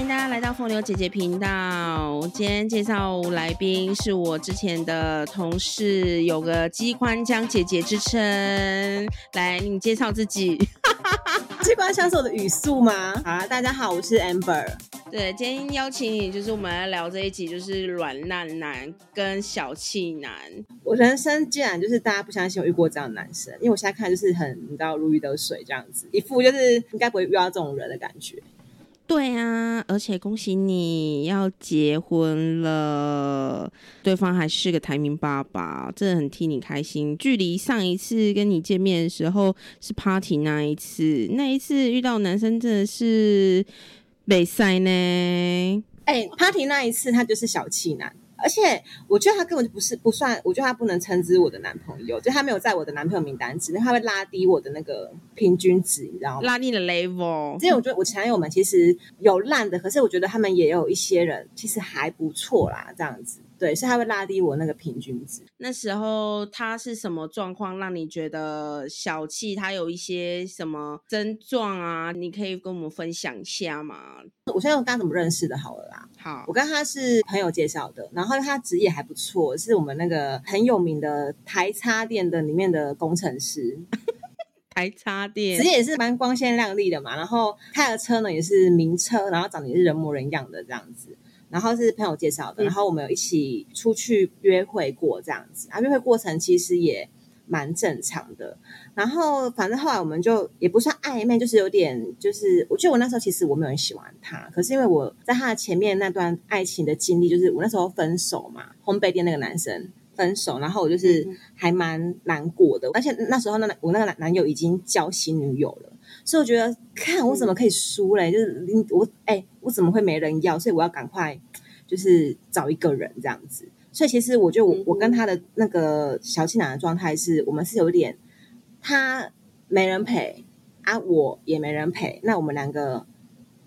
欢迎大家来到风流姐姐频道。今天介绍来宾是我之前的同事，有个机关枪姐姐之称。来，你介绍自己。机关枪是我的语速吗？好啊，大家好，我是 Amber。对，今天邀请你，就是我们来聊这一集，就是软烂男跟小气男。我人生竟然就是大家不相信我遇过这样的男生，因为我现在看就是很你知道如鱼得水这样子，一副就是应该不会遇到这种人的感觉。对啊，而且恭喜你要结婚了，对方还是个台民爸爸，真的很替你开心。距离上一次跟你见面的时候是 party 那一次，那一次遇到男生真的是北塞呢。哎，party 那一次他就是小气男。而且我觉得他根本就不是不算，我觉得他不能称之我的男朋友，就他没有在我的男朋友名单之内，他会拉低我的那个平均值，你知道吗？拉低的 level。因为我觉得我前男友们其实有烂的，可是我觉得他们也有一些人其实还不错啦，这样子。对，所以他会拉低我那个平均值。那时候他是什么状况让你觉得小气？他有一些什么症状啊？你可以跟我们分享一下吗？我先用大家怎么认识的？好了啦，好，我跟他是朋友介绍的，然后他职业还不错，是我们那个很有名的台插电的里面的工程师。台插电职业也是蛮光鲜亮丽的嘛，然后开的车呢也是名车，然后长得也是人模人样的这样子。然后是朋友介绍的，然后我们有一起出去约会过这样子啊，约会过程其实也蛮正常的。然后反正后来我们就也不算暧昧，就是有点就是，我觉得我那时候其实我没有很喜欢他，可是因为我在他的前面那段爱情的经历，就是我那时候分手嘛，烘焙店那个男生分手，然后我就是还蛮难过的，而且那时候那我那个男男友已经交新女友了。所以我觉得，看我怎么可以输嘞？就是你我哎，我怎么会没人要？所以我要赶快，就是找一个人这样子。所以其实我觉得，我我跟他的那个小气男的状态是，我们是有点他没人陪啊，我也没人陪。那我们两个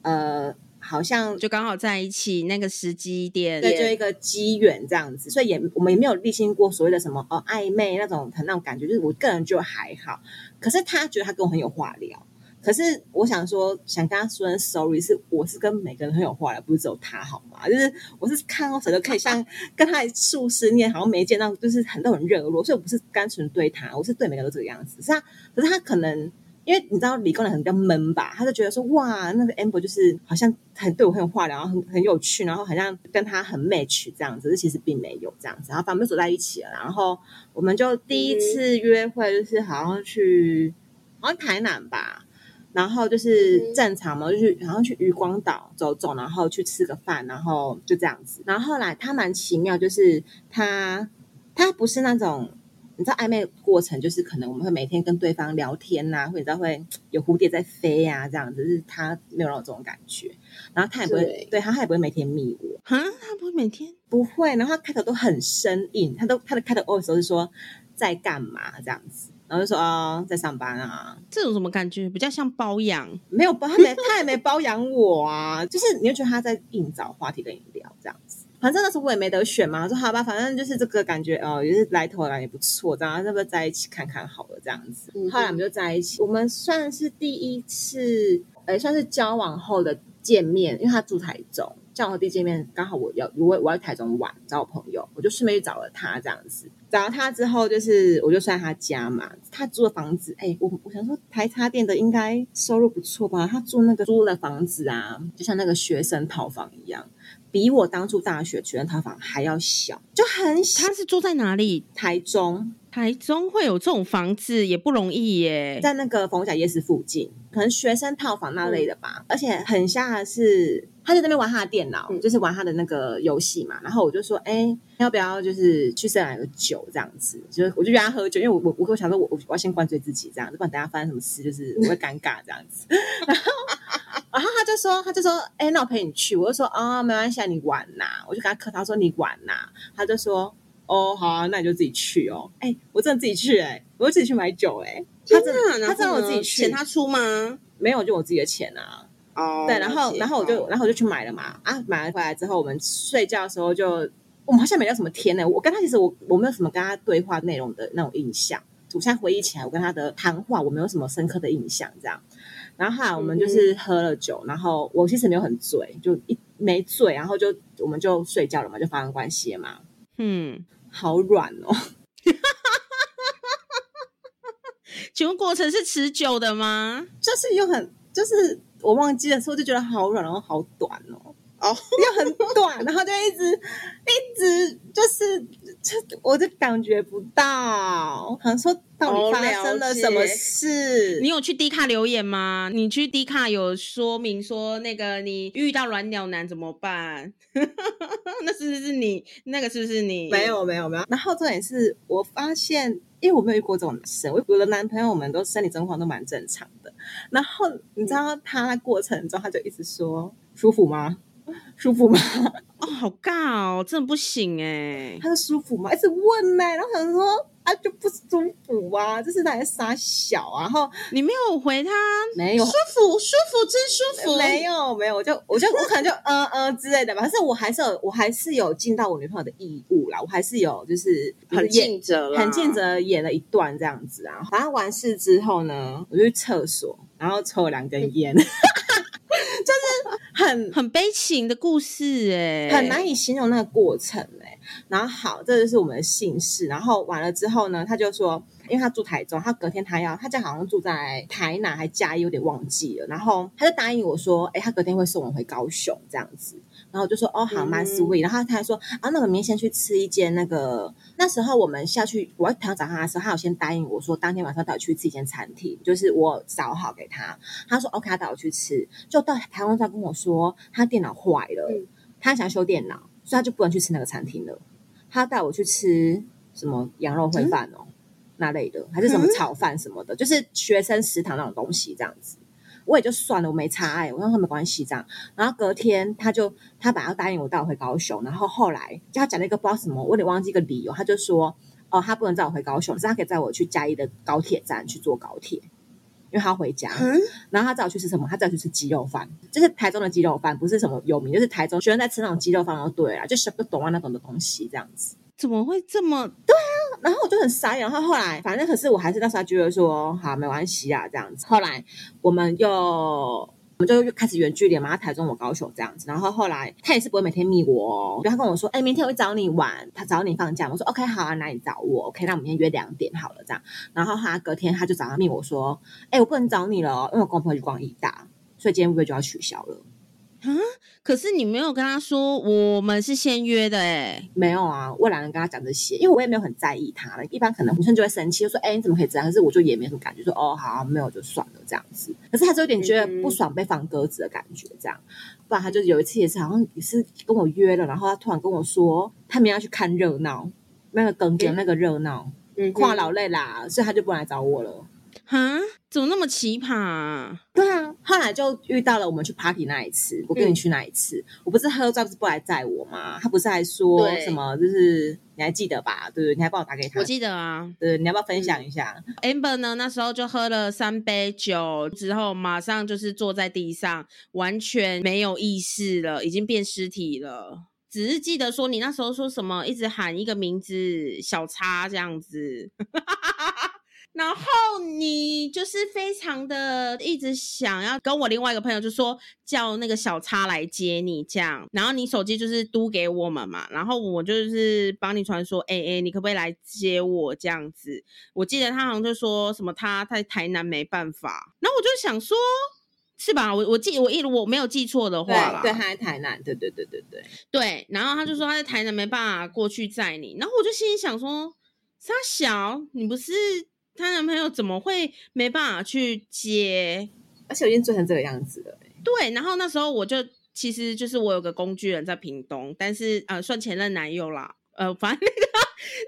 呃，好像就刚好在一起那个时机点，对，就一个机缘这样子。所以也我们也没有历经过所谓的什么哦暧昧那种很那种感觉，就是我个人就还好。可是他觉得他跟我很有话聊。可是我想说，想跟他说 sorry，是我是跟每个人很有话聊，不是只有他好吗？就是我是看到谁都可以像 跟他数十年好像没见到，就是很都很热络，所以我不是单纯对他，我是对每个人都这个样子。是啊，可是他可能因为你知道理工男很比较闷吧，他就觉得说哇，那个 amber 就是好像很对我很有话聊，然后很很有趣，然后好像跟他很 match 这样子，其实并没有这样子。然后反正走在一起了，然后我们就第一次约会就是好像去好像台南吧。然后就是正常嘛，就是然后去渔光岛走走，然后去吃个饭，然后就这样子。然后后来他蛮奇妙，就是他他不是那种你知道暧昧过程，就是可能我们会每天跟对方聊天呐，或者会有蝴蝶在飞呀这样子，是他没有那种感觉。然后他也不会对他，他也不会每天密我哈，他不会每天不会。然后他开头都很生硬，他都他的开头哦时候是说在干嘛这样子。然后就说啊，在上班啊，这种什么感觉？比较像包养，没有包，他没，他也没包养我啊。就是你就觉得他在硬找话题跟你聊这样子。反正那时候我也没得选嘛，说好吧，反正就是这个感觉哦，也是来头来也不错，这样要不要在一起看看好了这样子。后来我们就在一起，我们算是第一次，哎，算是交往后的见面，因为他住台中。交往第一见面，刚好我要我我要台中玩，找我朋友，我就顺便去找了他这样子。找到他之后，就是我就算他家嘛，他租的房子，哎，我我想说台插店的应该收入不错吧？他住那个租的房子啊，就像那个学生套房一样，比我当初大学学生套房还要小，就很小。他是住在哪里？台中。台中会有这种房子也不容易耶，在那个逢甲夜市附近，可能学生套房那类的吧。而且很吓的是，他在那边玩他的电脑，就是玩他的那个游戏嘛。然后我就说，哎，要不要就是去喝两个酒这样子？就是我就约他喝酒，因为我我我想说，我我要先灌醉自己这样子，不然等下发生什么事就是 我会尴尬这样子。然后 然后他就说，他就说，哎，那我陪你去。我就说，啊，没关系，你玩呐。我就跟他客套说，你玩呐。他就说。哦，好啊，那你就自己去哦。哎，我真的自己去哎，我自己去买酒哎。他真的，他真的我自己去，钱他出吗？没有，就我自己的钱啊。哦，对，然后，然后我就，然后我就去买了嘛。啊，买了回来之后，我们睡觉的时候就，我们好像没聊什么天呢。我跟他其实我我没有什么跟他对话内容的那种印象。我现在回忆起来，我跟他的谈话，我没有什么深刻的印象，这样。然后后来我们就是喝了酒，然后我其实没有很醉，就一没醉，然后就我们就睡觉了嘛，就发生关系了嘛。嗯，好软哦，请问过程是持久的吗？就是又很就是我忘记了，所以我就觉得好软，然后好短哦。哦，又很短，然后就一直一直就是，就我就感觉不到，好像说到底发生了什么事？你有去 D 卡留言吗？你去 D 卡有说明说那个你遇到软鸟男怎么办？那是不是你？那个是不是你？没有没有没有。然后重点是我发现，因为我没有遇过这种生，我的男朋友们都生理状况都蛮正常的。然后你知道他在过程中他就一直说舒服吗？舒服吗？哦，好尬哦，真的不行哎。他说舒服吗？一直问呢、然后想说啊就不舒服啊，这是哪来傻小啊？然后你没有回他，没有舒服，舒服，真舒服。没有没有，我就我就我可能就呃呃之类的吧。但是我还是有我还是有尽到我女朋友的义务啦，我还是有就是很演尽责，很尽责演了一段这样子啊。反正完事之后呢，我就去厕所，然后抽了两根烟，就 是很很悲情的故事哎，很难以形容那个过程哎、然后好，这就是我们的姓氏。然后完了之后呢，他就说，因为他住台中，他隔天他要，他家好像住在台南还嘉义，有点忘记了。然后他就答应我说，哎，他隔天会送我回高雄这样子。然后我就说，哦，好，蛮嗯 sweet。然后他还说，啊，那我们明天先去吃一间那个。那时候我们下去，我在台上找他的时候，他有先答应我说，当天晚上带我去吃一间餐厅，就是我找好给他。他说 OK，他带我去吃。就到台湾，再跟我说他电脑坏了，嗯他想修电脑，所以他就不能去吃那个餐厅了。他带我去吃什么羊肉烩饭哦，那类的，还是什么炒饭什么的，就是学生食堂那种东西这样子。我也就算了，我没差哎、我跟他没关系这样。然后隔天他就他本来要答应我带我回高雄，然后后来就他讲了一个不知道什么，我有点忘记一个理由，他就说哦，他不能载我回高雄，是他可以载我去嘉义的高铁站去坐高铁，因为他要回家。嗯然后他载我去吃什么？他载我去吃鸡肉饭，就是台中的鸡肉饭，不是什么有名，就是台中学生在吃那种鸡肉饭就对了，就小个懂啊那种的东西这样子。怎么会这么？然后我就很傻眼，然后后来反正可是我还是那时候觉得说好没关系啊这样子。后来我们又我们就开始远距离嘛，他台中我高雄这样子。然后后来他也是不会每天密我哦，就他跟我说，哎、明天我会找你玩，他找你放假。我说 OK 好啊，那你找我 OK，那我们明天约两点好了这样。然后他隔天他就早上密我说，哎、我不能找你了，因为我跟我朋友去逛义大，所以今天会不会就要取消了？可是你没有跟他说我们是先约的哎，没有啊，我懒得跟他讲这些，因为我也没有很在意他了。一般可能女生就会生气，就说：“哎、你怎么可以这样？”可是我就也没什么感觉，说：“哦，好，没有就算了这样子。”可是他就有点觉得不爽，被放鸽子的感觉，这样。不然他就有一次也是好像也是跟我约了，然后他突然跟我说，他们要去看热闹，那个梗梗那个热闹，嗯跨老累啦，所以他就不来找我了。哈，怎么那么奇葩、啊？对啊，后来就遇到了我们去 party 那一次，我跟你去那一次，我不是喝醉不是不来载我吗？他不是还说什么？就是你还记得吧？对不对？你还帮我打给他我，记得啊对，你要不要分享一下？，amber 呢那时候就喝了三杯酒之后，马上就是坐在地上，完全没有意识了，已经变尸体了。只是记得说你那时候说什么，一直喊一个名字小叉这样子，然后你就是非常的一直想要跟我另外一个朋友就说叫那个小叉来接你这样，然后你手机就是嘟给我们嘛，然后我就是帮你传说，哎、哎、你可不可以来接我这样子？我记得他好像就说什么他在台南没办法，然后我就想说。是吧？我我记我一我没有记错的话啦，对，他在台南，对对对对对，对，然后他就说他在台南没办法过去载你，然后我就心里想说，沙小，你不是她男朋友，怎么会没办法去接？而且我已经醉成这个样子了、对，然后那时候我就其实就是我有个工具人在屏东，但是呃算前任男友啦，呃反正那个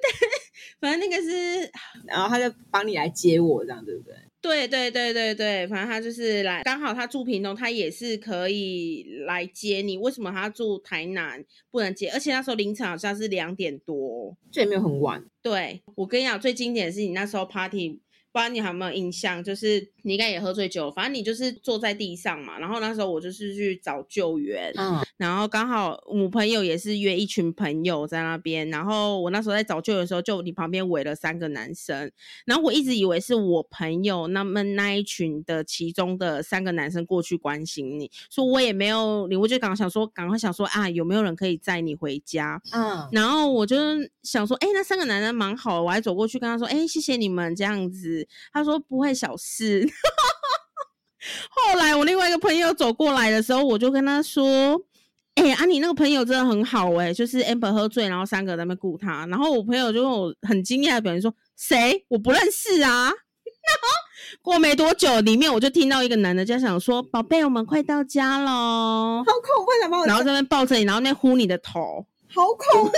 对，反正那个是然后他就帮你来接我，这样对不对？对对对对对，反正他就是来，刚好他住屏东，他也是可以来接你。为什么他住台南不能接？而且那时候凌晨好像是两点多。这也没有很晚，对我跟你讲，最经典的是你那时候 party 不知道你有没有印象，就是你应该也喝醉酒，反正你就是坐在地上嘛。然后那时候我就是去找救援，嗯，然后刚好我朋友也是约一群朋友在那边，然后我那时候在找救援的时候，就你旁边围了三个男生，然后我一直以为是我朋友那么那一群的其中的三个男生过去关心你，所以我也没有理，我就赶快想说，赶快想说啊，有没有人可以载你回家？嗯，然后我就想说，哎、那三个男人蛮好的，我还走过去跟他说，哎、谢谢你们这样子。他说不会小事。后来我另外一个朋友走过来的时候，我就跟他说。哎、啊，你那个朋友真的很好哎、就是 amber 喝醉，然后三个在那边顾他，然后我朋友就跟我很惊讶的表情说：“谁？我不认识啊。”然后过没多久，里面我就听到一个男的在想说：“宝贝，我们快到家喽。好恐怖，想把”我然后在那边抱着你，然后那呼你的头。好恐怖，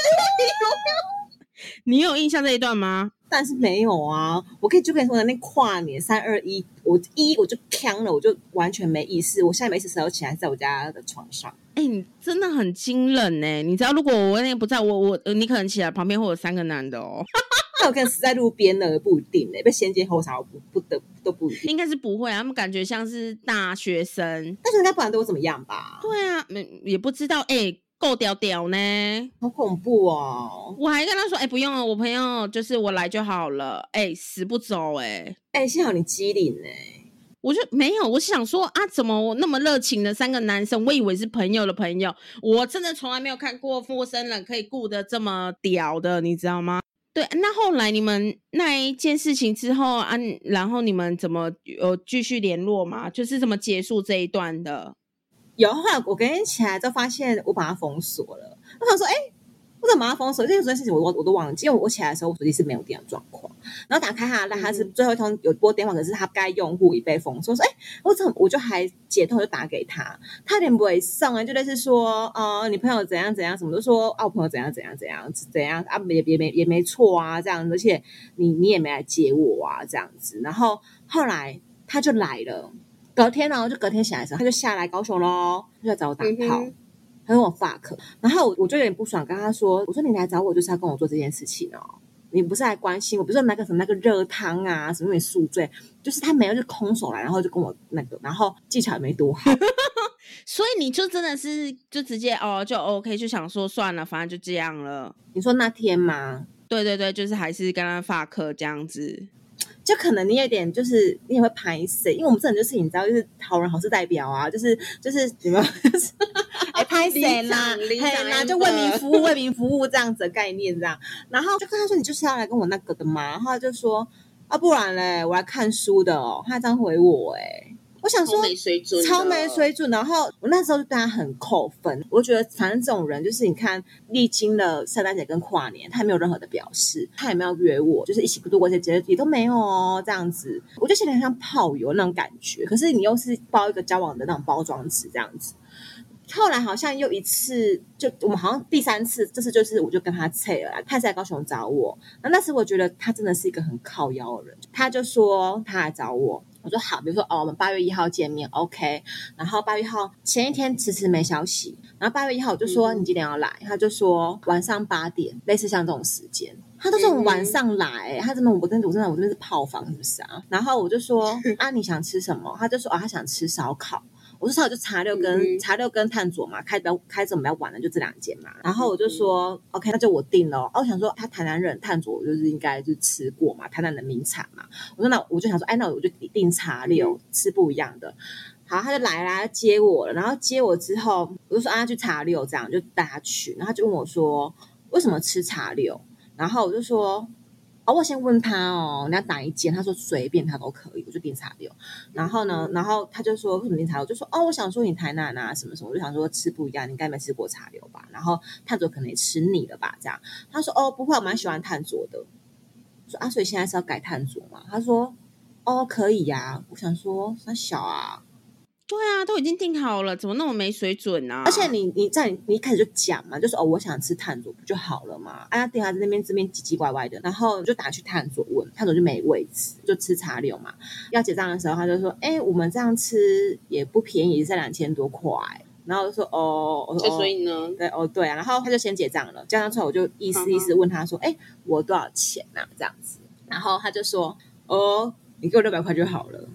你有印象这一段吗？但是没有啊，我可以就跟你说，那跨年三二一，我一我就呛了，我就完全没意识，我现在没意识时候起来在我家的床上，哎、你真的很惊人呢！你知道，如果我那天不在，我我呃你可能起来旁边会有三个男的哦，那我可能死在路边了，不一定呢、被先奸后杀，我不不得都不一定。应该是不会啊，他们感觉像是大学生。但是应该不然对我怎么样吧？对啊，没也不知道，哎、够屌屌呢！好恐怖哦！我还跟他说，哎、不用了，我朋友就是我来就好了，哎、死不走、哎。哎、幸好你机灵呢、我就没有，我是想说啊，怎么我那么热情的三个男生，我以为是朋友的朋友，我真的从来没有看过陌生人可以顾得这么屌的，你知道吗？对，那后来你们那一件事情之后啊，然后你们怎么有继续联络吗？就是怎么结束这一段的？有后来我隔天起来就发现我把它封锁了，我想说，哎、我怎么把它封锁？这件事情我我都忘记，因为我起来的时候我手机是没有电的状况，然后打开它，那它是最后一通有拨电话，可是它该用户已被封锁，说，哎、我怎我就还解通就打给他，他有点不会送啊，就类似说，呃，你朋友怎样怎样，什么都说啊，我朋友怎样怎样怎样怎样啊，也也没也没错啊，这样，而且你你也没来接我啊，这样子，然后后来他就来了。隔天呢，就隔天起来的时候，他就下来高雄喽，他就来找我打炮，嗯他跟我 fuck，然后我我就有点不爽，跟他说，我说你来找我就是要跟我做这件事情哦，你不是来关心我，不是那个什么那个热汤啊，什么你宿醉，就是他没有就空手来，然后就跟我那个，然后技巧也没多好，所以你就真的是就直接哦就 OK，就想说算了，反正就这样了。你说那天吗？对对对，就是还是跟他发课这样子。就可能你有点就是你也会排谁，因为我们这种就是你知道，就是好人好事代表啊，就是就是怎么就是哎拍谁啦，里长嘿啦，就为民服务，为民服务这样子的概念这样，然后就跟他说你就是要来跟我那个的嘛，然后他就说啊不然嘞，我来看书的哦，他这样回我哎、我想说水准超没水准。然后我那时候就对他很扣分，我觉得反正这种人就是你看，历经了圣诞节跟跨年，他也没有任何的表示，他也没有约我，就是一起度过这些节日也都没有哦，这样子，我就显得很像炮友那种感觉。可是你又是包一个交往的那种包装纸这样子。后来好像又一次，就我们好像第三次，这次就是我就跟他拆了啦，他是来高雄找我。那那时我觉得他真的是一个很靠腰的人，他就说他来找我，我说好，比如说哦，我们八月一号见面，OK。然后八月一号前一天迟迟没消息，然后八月一号我就说、嗯你几点要来，他就说晚上八点，类似像这种时间。他都是从晚上来、他怎么，我真的，我真的，我真的是炮房是不是啊？然后我就说 啊，你想吃什么？他就说啊，他想吃烧烤。我说烧烤就茶六跟、嗯茶六跟探索嘛，开比较开这种比较晚的就这两间嘛。然后我就说、OK，那就我定了哦。哦我想说他台南人探索，我就是应该就吃过嘛，台南的名产嘛。我说那我就想说，哎，那我就定茶六，吃不一样的。好，他就来啦，接我了。然后接我之后，我就说啊，去茶六，这样就带他去。然后他就问我说，为什么吃茶六？然后我就说，哦，我先问他哦，你要哪一间？他说随便他都可以，我就点茶六。然后呢，然后他就说为什么点茶六？我就说哦，我想说你台南啊什么什么，我就想说吃不一样，你应该没吃过茶六吧？然后探索可能也吃腻了吧？这样，他说哦，不会，我蛮喜欢探索的。说啊，所以现在是要改探索嘛？他说哦，可以呀、我想说那小啊，对啊，都已经定好了，怎么那么没水准啊？而且你你在你一开始就讲嘛，就说哦，我想吃探索不就好了嘛？哎呀，店还在那边这边唧唧歪歪的，然后就打去探索问，探索就没位置，就吃茶六嘛。要结账的时候，他就说，哎，我们这样吃也不便宜，才两千多块。然后就说哦，我说哦。呢？对哦，对啊，然后他就先结账了，结账之后我就意思意思问他说：“哎、我多少钱呐、这样子，然后他就说：“哦，你给我六百块就好了。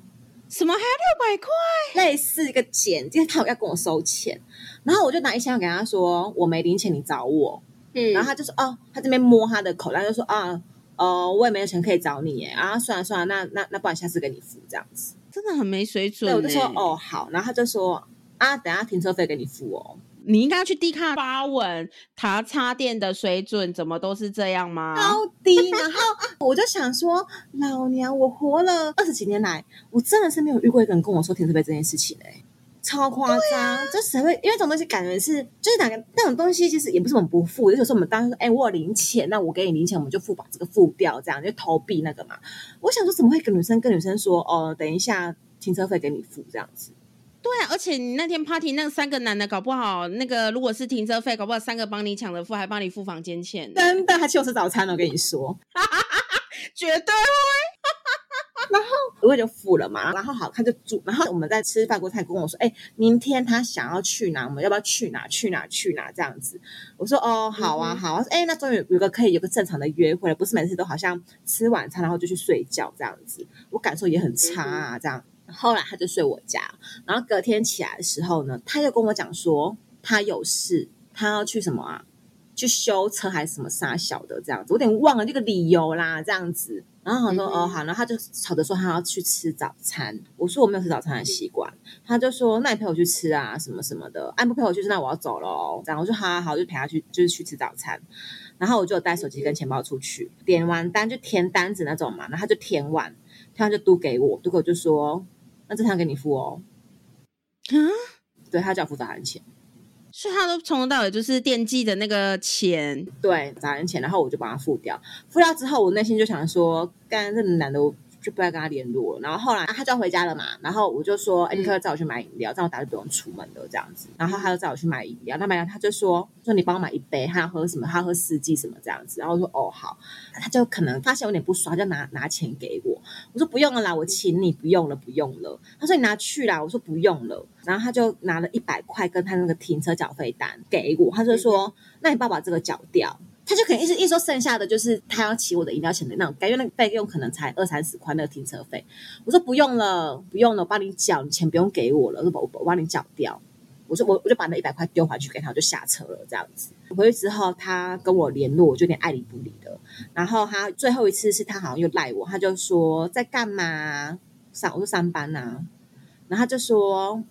什么还要六百块？类似一个钱，今天他要跟我收钱，然后我就拿一千块给他说我没零钱，你找我。嗯，然后他就说哦，他这边摸他的口袋就说啊，呃，我也没有钱可以找你耶，啊，算了算了，那那那不然下次给你付这样子。真的很没水准。我就说哦好，然后他就说啊，等下停车费给你付哦。你应该要去低卡发文，他插电的水准怎么都是这样吗？高低，然后我就想说，老娘我活了二十几年来，我真的是没有遇过一个人跟我说停车费这件事情哎、超夸张！就谁会？因为这种东西感觉是，就是哪个那种东西，其实也不是我们不付，就是说我们当时说，哎、我有零钱，那我给你零钱，我们就付把这个付掉，这样就投币那个嘛。我想说，怎么会跟女生跟女生说，哦，等一下停车费给你付这样子？对啊，而且你那天 party 那三个男的，搞不好那个如果是停车费，搞不好三个帮你抢着付，还帮你付房间钱，真的，还请我吃早餐了，我跟你说。绝对会。然后我就付了嘛，然后好，他就住，然后我们在吃饭过，他还跟我说，哎、明天他想要去哪，我们要不要去哪？去哪？去哪？这样子，我说哦，好啊，好啊，哎、那终于有有个可以有个正常的约会了，不是每次都好像吃晚餐然后就去睡觉这样子，我感受也很差啊，这样。后来他就睡我家，然后隔天起来的时候呢，他又跟我讲说他有事，他要去什么啊？去修车还是什么傻小的这样子，我有点忘了这个理由啦，这样子。然后我说、嗯哦好，然后他就吵着说他要去吃早餐，我说我没有吃早餐的习惯，他就说那你陪我去吃啊，什么什么的，啊不陪我去吃，那我要走了哦。然后我说好好好，就陪他去，就是去吃早餐。然后我就有带手机跟钱包出去，点完单就填单子那种嘛，然后他就填完，填完就嘟给我，嘟给我就说那这趟给你付哦，嗯！对他叫我付早餐钱。所以他都从头到尾就是惦记的那个钱，对，早餐钱，然后我就把它付掉。付掉之后，我内心就想说，干这男的，我就不要跟他联络了。然后后来、啊他就要回家了嘛，然后我就说，哎、你可不可以载我去买饮料，这样我打就不用出门了这样子。然后他就载我去买饮料，那买饮料他就说，说你帮我买一杯，他要喝什么？他要喝四季什么这样子。然后我说哦好，他就可能发现有点不爽，就拿拿钱给我。我说不用了啦，我请你，不用了，不用了。他说你拿去啦，我说不用了。然后他就拿了一百块跟他那个停车缴费单给我，他就说，那你帮我把这个缴掉。他就可能一直一说剩下的就是他要骑我的饮料钱的那种，感觉那个费用可能才二三十块那个停车费。我说不用了，不用了，我帮你缴，你钱不用给我了，我说我我帮你缴掉。我说我我就把那一百块丢回去给他，我就下车了这样子。回去之后，他跟我联络，我就有点爱理不理的。然后他最后一次是他好像又赖我，他就说在干嘛？上我说上班呐、然后他就说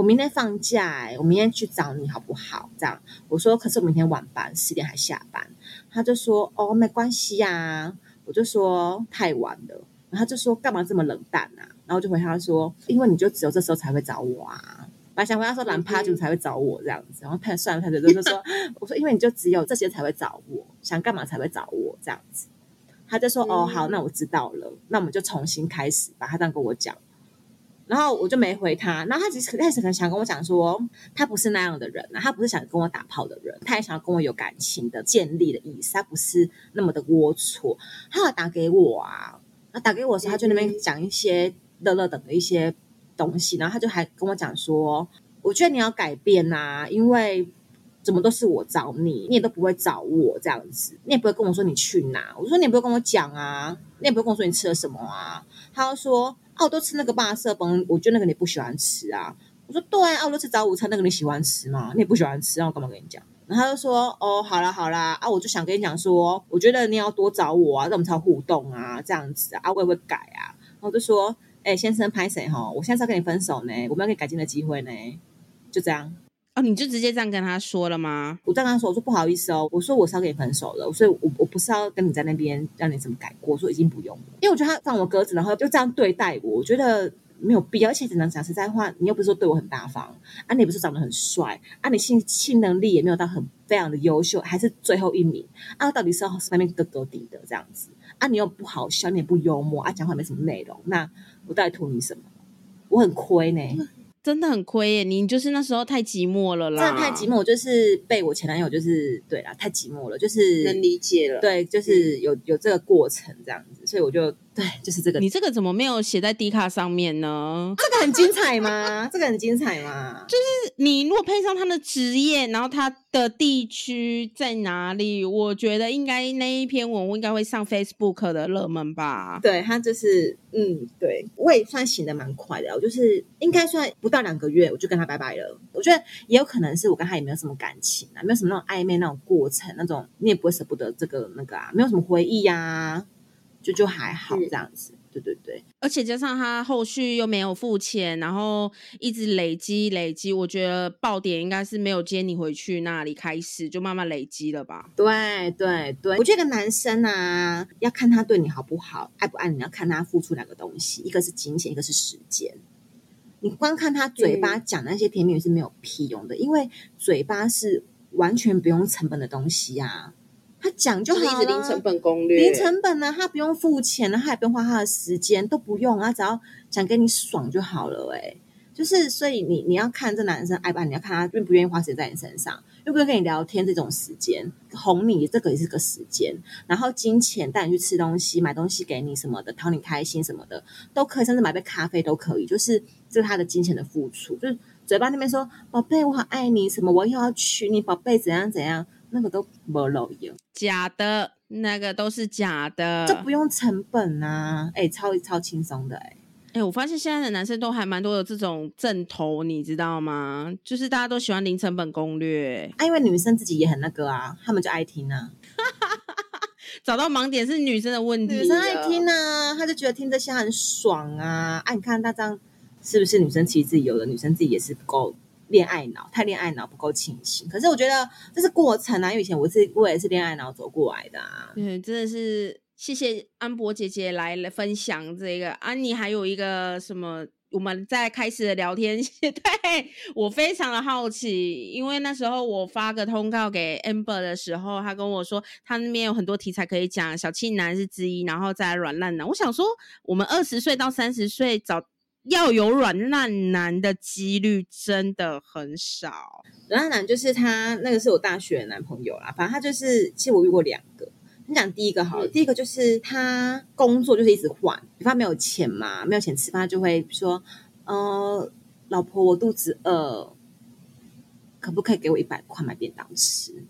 我明天放假、欸，我明天去找你好不好？这样我说可是我明天晚班，十点还下班。他就说哦没关系呀、我就说太晚了。然后他就说干嘛这么冷淡啊？然后就回他说因为你就只有这时候才会找我啊。本来想回他说懒趴就才会找我这样子，然后他算了，他就就说 我说因为你就只有这些才会找我，想干嘛才会找我这样子。他就说哦好，那我知道了，那我们就重新开始吧。他这样跟我讲。然后我就没回他，然后他其实开始很想跟我讲说，他不是那样的人啊，他不是想跟我打炮的人，他也想要跟我有感情的建立的意思，他不是那么的龌龊。他有打给我啊，那打给我的时候，他就那边讲一些乐乐等的一些东西，然后他就还跟我讲说，我觉得你要改变呐、因为怎么都是我找你，你也都不会找我这样子，你也不会跟我说你去哪，我说你也不会跟我讲啊，你也不会跟我说你吃了什么啊，他就说。哦，我都吃那个霸色崩，我觉得那个你不喜欢吃啊。我说对啊，我都吃早午餐，那个你喜欢吃吗？你也不喜欢吃，那我干嘛跟你讲？然后他就说哦，好啦好啦，啊，我就想跟你讲说，我觉得你要多找我啊，让我们才互动啊，这样子啊，啊会不会改啊。然后就说，哎、先生拍谁哈？我现在是要跟你分手呢，我们要给你改进的机会呢，就这样。哦，你就直接这样跟他说了吗？我再跟他说，我说不好意思哦，我说我是要跟你分手了，所以我我不是要跟你在那边让你怎么改过，我说已经不用了，因为我觉得他放我鸽子，然后就这样对待我，我觉得没有必要，而且只能讲实在话，你又不是说对我很大方啊，你也不是长得很帅啊，你性性能力也没有到很非常的优秀，还是最后一名啊，到底是要那边哥哥底的这样子啊，你又不好笑，你也不幽默啊，讲话没什么内容，那我到底图你什么？我很亏呢。真的很亏耶，你就是那时候太寂寞了啦，真的太寂寞，我就是被我前男友就是对啦，太寂寞了，就是能理解了。对，就是有有这个过程这样子，所以我就对，就是这个。你这个怎么没有写在 D 卡上面呢？这个很精彩吗？这个很精彩吗？就是你如果配上他的职业，然后他的地区在哪里，我觉得应该那一篇文我应该会上 Facebook 的热门吧。对他就是，嗯，对，我也算醒的蛮快的，我就是应该算不到两个月，我就跟他拜拜了。我觉得也有可能是我跟他也没有什么感情啊，没有什么那种暧昧那种过程，那种你也不会舍不得这个那个啊，没有什么回忆呀、就就还好嗯这样子。对对对，而且加上他后续又没有付钱，然后一直累积累积，我觉得爆点应该是没有接你回去那里开始，就慢慢累积了吧。对对对，我觉得个男生啊，要看他对你好不好，爱不爱你，要看他付出两个东西，一个是金钱，一个是时间。你光看他嘴巴讲那些甜言蜜语是没有屁用的，因为嘴巴是完全不用成本的东西啊，他讲就好了。本攻略零成本呢、他不用付钱呢，他也不用花他的时间，都不用啊，只要讲给你爽就好了、欸。就是所以你你要看这男生爱不爱你，要看他愿不愿意花时间在你身上，愿不愿意跟你聊天这种时间，哄你这个也是个时间，然后金钱带你去吃东西、买东西给你什么的，讨你开心什么的都可以，甚至买杯咖啡都可以，就是这是他的金钱的付出，就是嘴巴那边说宝贝我好爱你，什么我又要娶你，宝贝怎样怎样，那个都没漏油。假的，那个都是假的。这不用成本啊，哎、超超轻松的哎、哎、我发现现在的男生都还蛮多有这种正头，你知道吗？就是大家都喜欢零成本攻略，啊，因为女生自己也很那个啊，他们就爱听啊，找到盲点是女生的问题。女生爱听啊，她就觉得听这些很爽啊。啊，你看她这样是不是女生其实自己有的女生自己也是不够恋爱脑，太恋爱脑不够清醒。可是我觉得这是过程啊，因为以前我是我也是恋爱脑走过来的啊。对，真的是谢谢安博姐姐来分享这个。安妮还有一个什么？我们在开始的聊天，对我非常的好奇，因为那时候我发个通告给 Amber 的时候，他跟我说他那边有很多题材可以讲，小气男是之一，然后再软烂男。我想说，我们二十岁到三十岁找要有软烂男的几率真的很少。软烂男就是他，那个是我大学的男朋友啦。反正他就是，其实我遇过两个。你讲第一个好了，嗯第一个就是他工作就是一直换，比方没有钱嘛，没有钱吃饭，他就会说，呃，老婆我肚子饿，可不可以给我一百块买便当吃？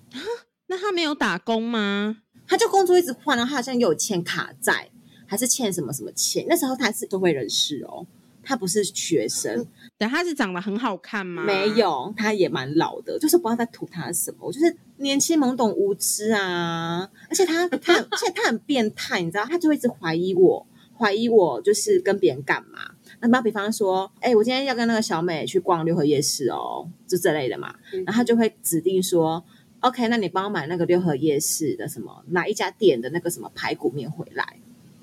那他没有打工吗？他就工作一直换，然后他好像又有欠卡债，还是欠什么什么钱。那时候他是社会人士哦，他不是学生，对他是长得很好看吗？没有，他也蛮老的，就是不知道在图他什么。我就是年轻懵懂无知啊，而且他他 而且他很变态，你知道，他就会一直怀疑我，怀疑我就是跟别人干嘛。那打比方说，哎、我今天要跟那个小美去逛六合夜市哦，就这类的嘛。然后他就会指定说，OK，那你帮我买那个六合夜市的什么哪一家店的那个什么排骨面回来，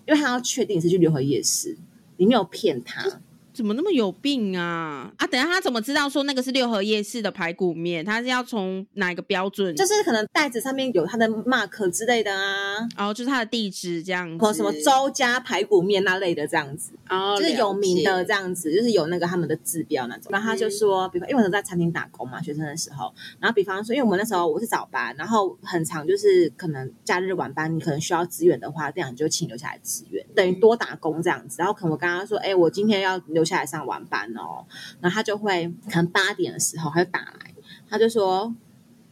因为他要确定是去六合夜市，你没有骗他。怎么那么有病啊？啊，等下他怎么知道说那个是六合夜市的排骨面？他是要从哪一个标准？就是可能袋子上面有他的 mark 之类的啊，哦，就是他的地址这样子，或什么周家排骨面那类的这样子，哦，就是有名的这样子，就是有那个他们的指标那种。然后他就说，比方因为我在餐厅打工嘛，学生的时候，然后比方说，因为我们那时候我是早班，然后很长就是可能假日晚班，你可能需要支援的话，这样你就请留下来支援，等于多打工这样子。然后可能我跟他说，哎，我今天要留下来上晚班哦，然后他就会可能八点的时候他就打来，他就说，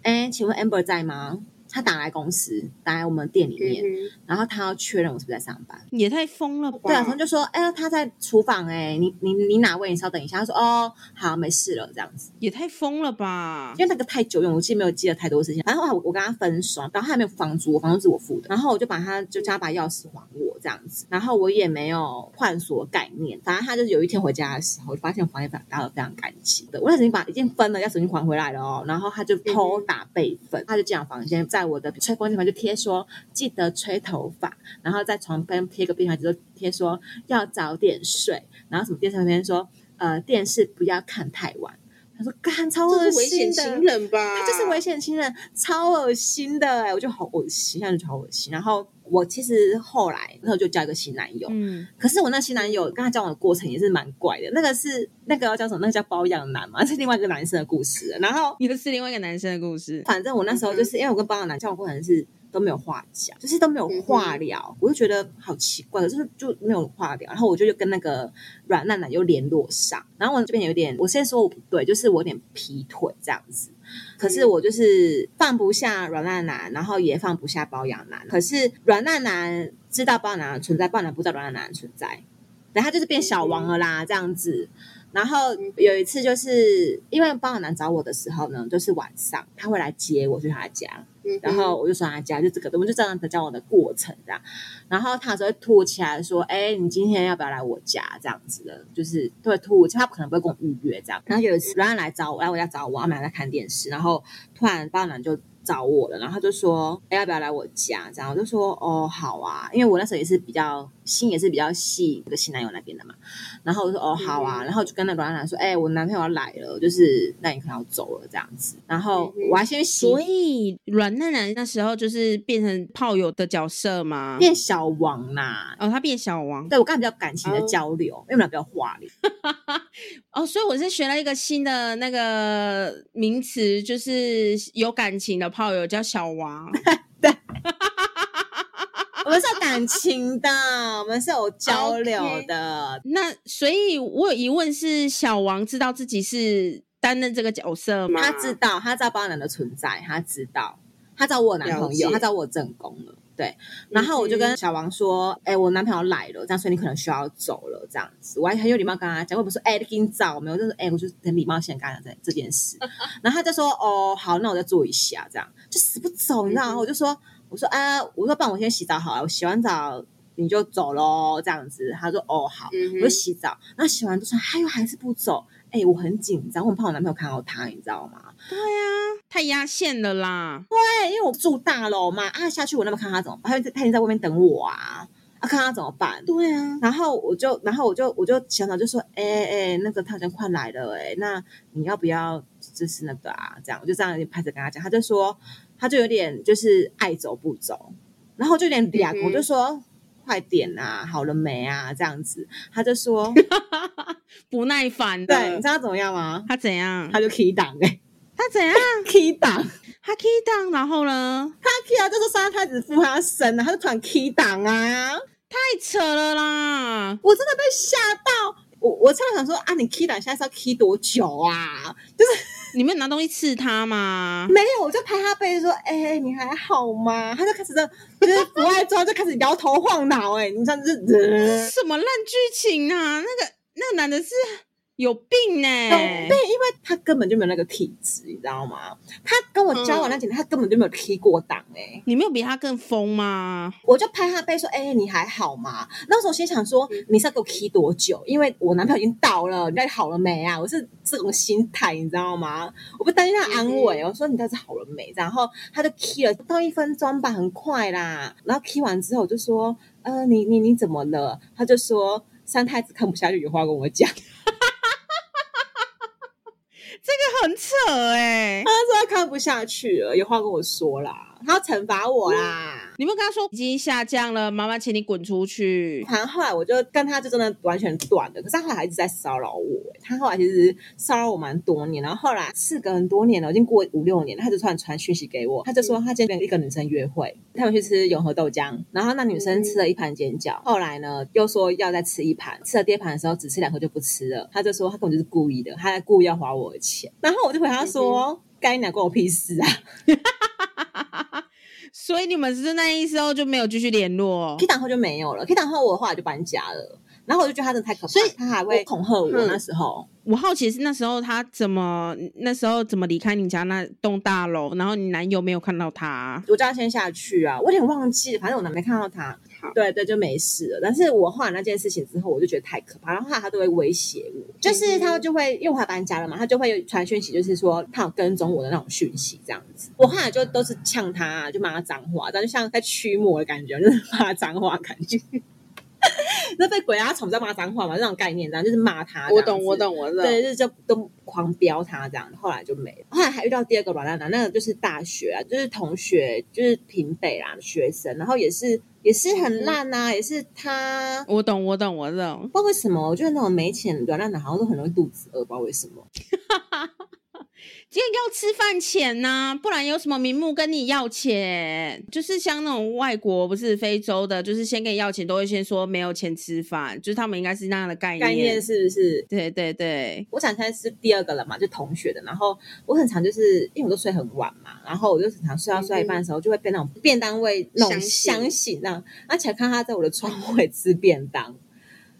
哎，请问 Amber 在吗？他打来公司，打来我们店里面，然后他要确认我是不是在上班。也太疯了吧？对啊，他就说，哎、他在厨房、哎，你你你哪位？你稍等一下。他说，哦，好，没事了，这样子。也太疯了吧？因为那个太久远，我记得没有记得太多事情。反正后我我跟他分手，然后他还没有房租，我房租是我付的，然后我就把他就叫他把钥匙还我这样子，然后我也没有换锁概念。反正他就是有一天回家的时候，我发现房间打得非常干净的，我那时候已经把已经分了，要重新还回来了哦。然后他就偷打备份，他就进了房间，在我的吹风机旁就贴说记得吹头发，然后在床边贴个便条纸，就贴说要早点睡，然后什么电视旁边说呃电视不要看太晚。他说：“干，超恶心的，人吧他就是危险情人，超恶心的哎、我就好恶心，现在就好恶心。然后我其实后来那时候就交一个新男友，嗯，可是我那新男友跟他交往的过程也是蛮怪的。那个是那个要叫什么？那个叫包养男嘛，是另外一个男生的故事。然后又是另外一个男生的故事。反正我那时候就是、因为我跟包养男交往过程是都没有话讲，就是都没有话聊，我就觉得好奇怪，就是就没有话聊。然后我就就跟那个软烂男又联络上，然后我这边有点，我先说我不对，就是我有点劈腿这样子。可是我就是放不下软烂男，然后也放不下包养男。可是软烂男知道包养男的存在，包养男不知道软烂男的存在，然后他就是变小王了啦，这样子。然后有一次，就是因为包养男找我的时候呢，就是晚上他会来接我去他家，然后我就说他家就这个，我们就这样子交往的过程这样。然后他有时候会突如其来说：“哎，你今天要不要来我家？”这样子的，就是会突如其，他可能不会跟我预约这样。然后有一次然后来找我，来我家找我，我们俩在看电视，然后突然包养男就。找我了，然后他就说：“哎，要不要来我家？”这样我就说：“哦，好啊。”因为我那时候也是比较心也是比较细，那个新男友那边的嘛。然后我说：“哦，好啊。”然后就跟那个软男说：“哎，我男朋友要来了，就是那你可能要走了这样子。”然后我还先洗。所以软男男那时候就是变成炮友的角色嘛，变小王啦。哦，他变小王。对我刚才比较感情的交流，因为我们俩比较话里。哦，所以我是学了一个新的那个名词，就是有感情的。炮友叫小王，对，我们是有感情的，我们是有交流的。那所以，我有疑问是：小王知道自己是担任这个角色吗？他知道，他知道包男的存在，他知道，他找我男朋友，他找我正宫了。对，然后我就跟小王说：“哎，我男朋友来了，这样所以你可能需要走了，这样子。”我还很有礼貌跟他讲，我不是说：“哎，你紧走没有？”就是哎，我就很礼貌先跟他讲这这件事。然后他就说：“哦，好，那我再做一下，这样就死不走，你知道吗？”我就说：“我说啊，我说帮我先洗澡好了，我洗完澡你就走喽，这样子。”他说：“哦，好。”我就洗澡，然后洗完就说：“他又还是不走？”哎，我很紧张，我很怕我男朋友看到他，你知道吗？对呀，太压线了啦。对，因为我住大楼嘛，啊下去我那么看他怎么办？他他已经在外面等我啊，啊看他怎么办？对啊，然后我就，然后我就，我就想到就说，哎哎，那个他经快来了，哎，那你要不要就是那个啊？这样我就这样拍着跟他讲，他就说，他就有点就是爱走不走，然后就有点嗲，我就说。快点啊！好了没啊？这样子，他就说 不耐烦的。对，你知道怎么样吗？他怎样？他就 key 档哎，他怎样 key 档？他 key 档，然后呢？他 key 啊，就是三太子附他身了，他就突然 key 档啊！太扯了啦！我真的被吓到。我我差点想说啊，你 key 档现在是要 key 多久啊？就是。你没有拿东西刺他吗？没有，我就拍他背说：“哎，你还好吗？”他就开始在就是不爱抓，就开始摇头晃脑。哎，你像这这什么烂剧情啊？那个那个男的是。有病呢！对，因为他根本就没有那个体质，你知道吗？他跟我交往那几年，他根本就没有踢过档哎。你没有比他更疯吗？我就拍他背说：“哎，你还好吗？”那时候心想说：“你是要给我踢多久？因为我男朋友已经到了，你到底好了没啊？”我是这种心态，你知道吗？我不担心他安慰，我说：“你到底好了没？”然后他就踢了，到一分钟吧，很快啦。然后踢完之后，我就说：“呃，你你你怎么了？”他就说：“三太子看不下去，有话跟我讲。”这个很扯哎，他说他看不下去了，有话跟我说啦，他要惩罚我啦。你们跟他说已经下降了，妈妈请你滚出去。反正后来我就跟他就真的完全断了，可是他后来一直在骚扰我。他后来其实骚扰我蛮多年，然后后来事隔很多年了，已经过五六年，他就突然传讯息给我，他就说他今天跟一个女生约会，他们去吃永和豆浆，然后那女生吃了一盘煎饺，后来呢又说要再吃一盘，吃了第二盘的时候只吃两颗就不吃了，他就说他根本就是故意的，他在故意要花我的钱。然后我就回他说：“ 该你关我屁事啊！” 所以你们是那意思哦就没有继续联络，K 档后就没有了。K 档后我的话就搬家了，然后我就觉得他真的太可怕，所以他还会恐吓我。那时候我好奇是那时候他怎么那时候怎么离开你家那栋大楼，然后你男友没有看到他，我叫他先下去啊，我有点忘记，反正我男没看到他。对对，就没事了。但是我后来那件事情之后，我就觉得太可怕。然后后来他都会威胁我，就是他就会因为我搬家了嘛，他就会传讯息，就是说他有跟踪我的那种讯息这样子。我后来就都是呛他，就骂他脏话，但就像在驱魔的感觉，就是骂他脏话感觉。那被鬼压床在骂脏话嘛？这种概念，这样就是骂他。我懂，我懂，我懂。对，就是就都狂飙他这样。后来就没了。后来还遇到第二个软烂男，那个就是大学啊，就是同学，就是平北啦学生，然后也是也是很烂呐，也是他。我懂，我懂，我懂。不知道为什么，我觉得那种没钱软烂男好像都很容易肚子饿，不知道为什么。今天要吃饭钱呐、不然有什么名目跟你要钱？就是像那种外国，不是非洲的，就是先跟你要钱，都会先说没有钱吃饭，就是他们应该是那样的概念。概念是不是？对对对，我想现在是第二个了嘛，就同学的。然后我很常就是因为我都睡很晚嘛，然后我就很常睡到睡到一半的时候，就会被那种便当味那种香醒那样，而且看他在我的窗位吃便当。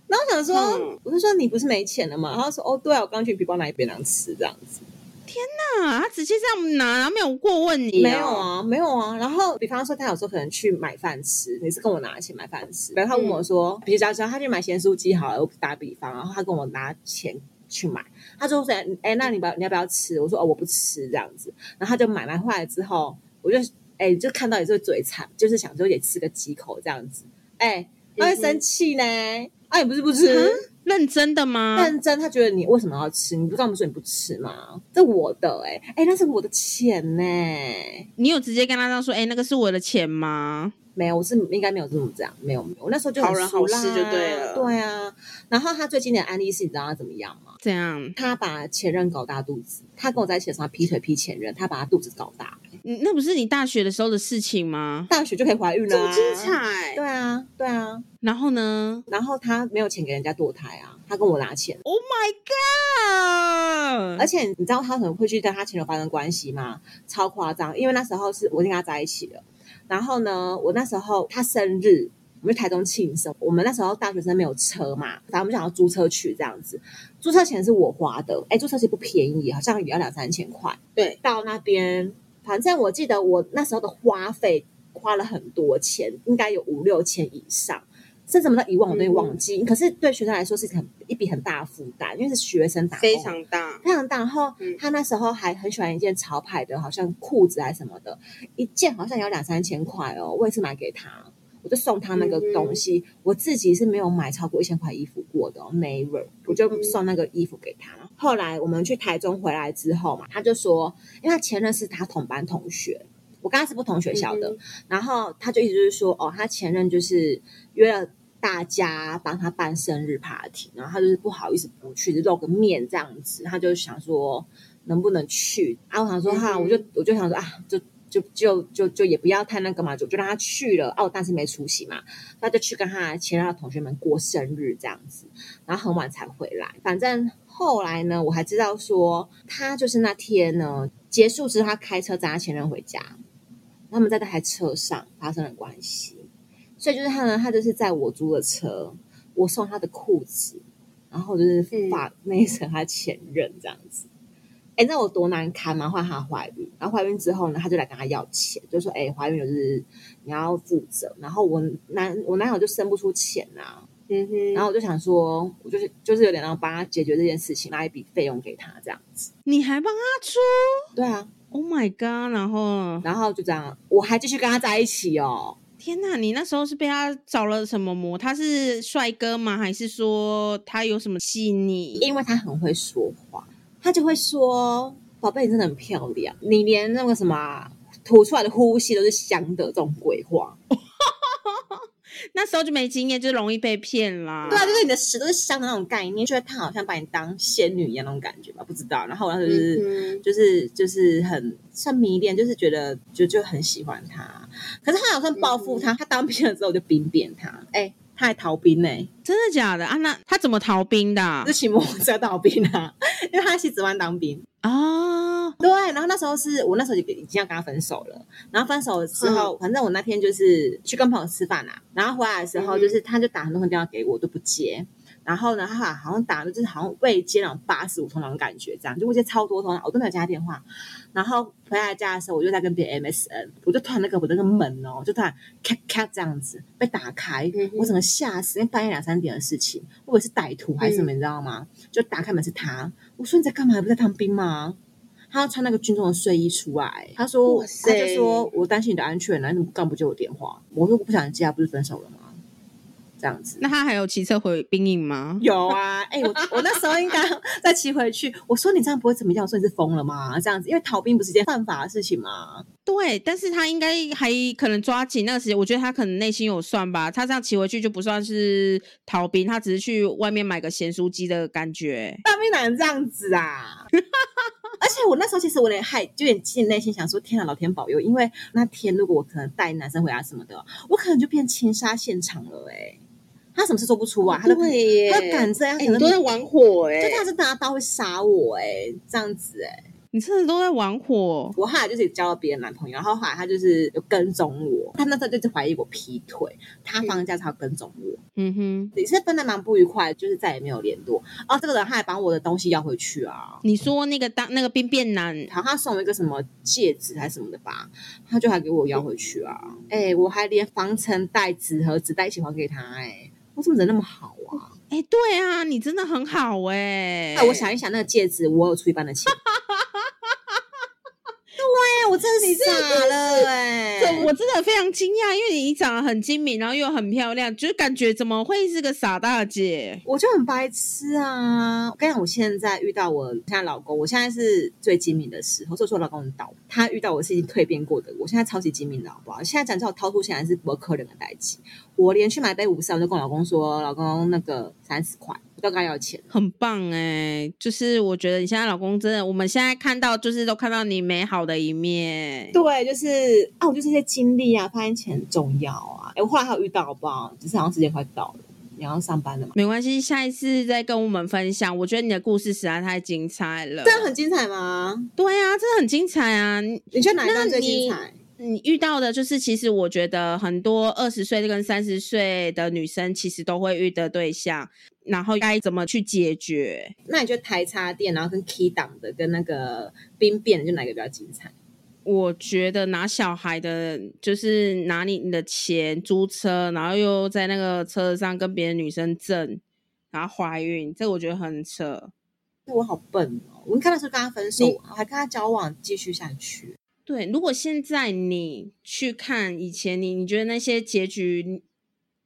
然后我想说，嗯我就说你不是没钱了吗？然后他说哦，对啊，我刚去皮包拿便当吃这样子。那他直接这样拿，然后没有过问你、没有，啊，没有啊。然后，比方说，他有时候可能去买饭吃，你是跟我拿钱买饭吃。然后他问我说，比如假设他去买咸酥鸡好了，我打比方，然后他跟我拿钱去买，他就说：“哎，那你不要你要不要吃？”我说：“哦，我不吃。”这样子，然后他就买买回来之后，我就哎就看到也是会嘴馋，就是想说也吃个几口这样子。哎，他会生气呢。啊，你不是不吃？认真的吗？认真，他觉得你为什么要吃？你不知道我们说你不吃吗？这我的哎、哎、那是我的钱呢、你有直接跟他这样说，哎、那个是我的钱吗？没有，我是应该没有这么这样，没有没有，我那时候就很好人好熟啦事就对了对啊，然后他最经典的案例是，你知道他怎么样吗？这样，他把前任搞大肚子，他跟我在一起的时候他劈腿劈前任，他把他肚子搞大，你那不是你大学的时候的事情吗？大学就可以怀孕了、啊，这么精。彩！对啊，对啊，然后呢然后他没有钱给人家堕胎啊，他跟我拿钱，？Oh my god！而且你知道他可能会去跟他前女友发生关系吗？超夸张，因为那时候是我已经跟他在一起了。然后呢，我那时候他生日，我们去台中庆生。我们那时候大学生没有车嘛，反正我们想要租车去这样子。租车钱是我花的，哎，租车其实不便宜，好像也要两三千块。对，到那边，反正我记得我那时候的花费花了很多钱，应该有五六千以上。甚至什么到一万我都会忘记，可是对学生来说是很一笔很大的负担，因为是学生打工，非常大。非常大。然后嗯他那时候还很喜欢一件潮牌的，好像裤子还是什么的，一件好像也要两三千块哦。我也是买给他，我就送他那个东西。我自己是没有买超过一千块衣服过的、哦、，Never，我就送那个衣服给他。后来我们去台中回来之后嘛，他就说，因为他前任是他同班同学。我跟他是不同学校的，嗯然后他就一直就是说，哦，他前任就是约了大家帮他办生日 party，然后他就是不好意思不去，就露个面这样子，他就想说能不能去啊？我想说哈，我就我就想说啊，就就就就就也不要太那个嘛，就就让他去了。哦、啊，但是没出席嘛，他就去跟他前任的同学们过生日这样子，然后很晚才回来。反正后来呢，我还知道说他就是那天呢结束之后，他开车载他前任回家。他们在那台车上发生了关系，所以就是他呢，他就是在我租的车，我送他的裤子，然后就是发那一层他前任这样子。哎、你知道我多难堪吗？换她怀孕，然后怀孕之后呢，她就来跟她要钱，就说：“哎、怀孕就是你要负责。”然后我男我男友就生不出钱啊，嗯哼，然后我就想说，我就是就是有点要帮他解决这件事情，拿一笔费用给他这样子。你还帮他出对啊，？Oh my god！然后然后就这样，我还继续跟他在一起哦。天呐，你那时候是被他找了什么魔？他是帅哥吗？还是说他有什么吸引你？因为他很会说话，他就会说：“宝贝，你真的很漂亮，你连那个什么啊吐出来的呼吸都是香的。”这种鬼话，那时候就没经验，就容易被骗啦。对啊，就是你的屎都是香的那种概念，觉得他好像把你当仙女一样那种感觉吧？不知道。然后我当时就是、嗯就是就是很算迷恋，就是觉得就就很喜欢他。可是他好像报复他，他当兵了之后我就兵变他，哎、他还逃兵呢、真的假的啊？那他怎么逃兵的啊是？骑摩托车逃兵啊，因为他在西子湾当兵。哦，对，然后那时候是我那时候就已经要跟他分手了，然后分手之后，反正我那天就是去跟朋友吃饭啊，然后回来的时候，就是他就打很多通电话给我，都不接。然后呢，他好像打的就是好像未接那种八十五通那种感觉，这样就未接超多通，我都没有接他电话。然后回来家的时候，我就在跟别人 MSN，我就突然那个我那个门哦，就突然咔咔这样子被打开，我整个吓死，因为半夜两三点的事情，我以为是歹徒还是什么，你知道吗？就打开门是他，我说你在干嘛？还不在当兵吗？他要穿那个军装的睡衣出来，他说他就说我担心你的安全，那你怎么干嘛不接我电话？我说我不想接啊，不是分手了吗？这样子。那他还有骑车回兵营吗？有啊，哎、我我那时候应该再骑回去。我说你这样不会怎么样？我说你是疯了吗？这样子，因为逃兵不是一件犯法的事情吗？对，但是他应该还可能抓紧那个时间，我觉得他可能内心有算吧。他这样骑回去就不算是逃兵，他只是去外面买个咸酥鸡的感觉。大兵哪能这样子啊？而且我那时候其实我有点害，就有点自己内心想说：天啊，老天保佑！因为那天如果我可能带男生回家什么的，我可能就变情杀现场了哎、他什么事做不出啊？他都对耶他敢这样，可能都在玩火哎、就他是拿刀会杀我哎、这样子哎、你真的都在玩火。我后来就是交了别的男朋友，然后后来他就是有跟踪我，他那时候就是怀疑我劈腿，他放假才要跟踪我，嗯哼，也是分的蛮不愉快，就是再也没有联络。哦，这个人他还把我的东西要回去啊，你说那个当那个兵变男，好像送了一个什么戒指还是什么的吧，他就还给我要回去啊。哎、我还连防尘袋、纸盒、纸袋一起还给他、哎，我怎么人那么好啊？哎、对啊，你真的很好哎、哎，我想一想，那个戒指我有出一半的钱。真是傻了哎、这我真的非常惊讶，因为你长得很精明，然后又很漂亮，就是感觉怎么会是个傻大姐？我就很白痴啊！我跟你讲，我现在遇到我现在老公，我现在是最精明的时候，所以说我老公很倒，他遇到我是已经蜕变过的，我现在超级精明的，好不好？现在讲到掏出钱来是不可能的代际。我连去买杯五十，我就跟我老公说，老公那个三十块，我都跟他要钱。很棒哎、就是我觉得你现在老公真的，我们现在看到就是都看到你美好的一面。对，就是啊，我就是些经历啊，发现钱很重要啊。哎，我后来还有遇到，好不好？只是好像时间快到了，你要上班了嘛？没关系，下一次再跟我们分享。我觉得你的故事实在太精彩了。这样很精彩吗？对啊，真的很精彩啊！你你觉得哪一那段最精彩？你遇到的就是，其实我觉得很多二十岁跟三十岁的女生其实都会遇的对象，然后该怎么去解决？那你觉得台插电，然后跟 key 档的，跟那个兵变的，就哪个比较精彩？我觉得拿小孩的，就是拿你你的钱租车，然后又在那个车上跟别的女生挣，然后怀孕，这我觉得很扯。我好笨哦！我看那时候跟他分手，我还跟他交往，继续下去。对，如果现在你去看以前你，你觉得那些结局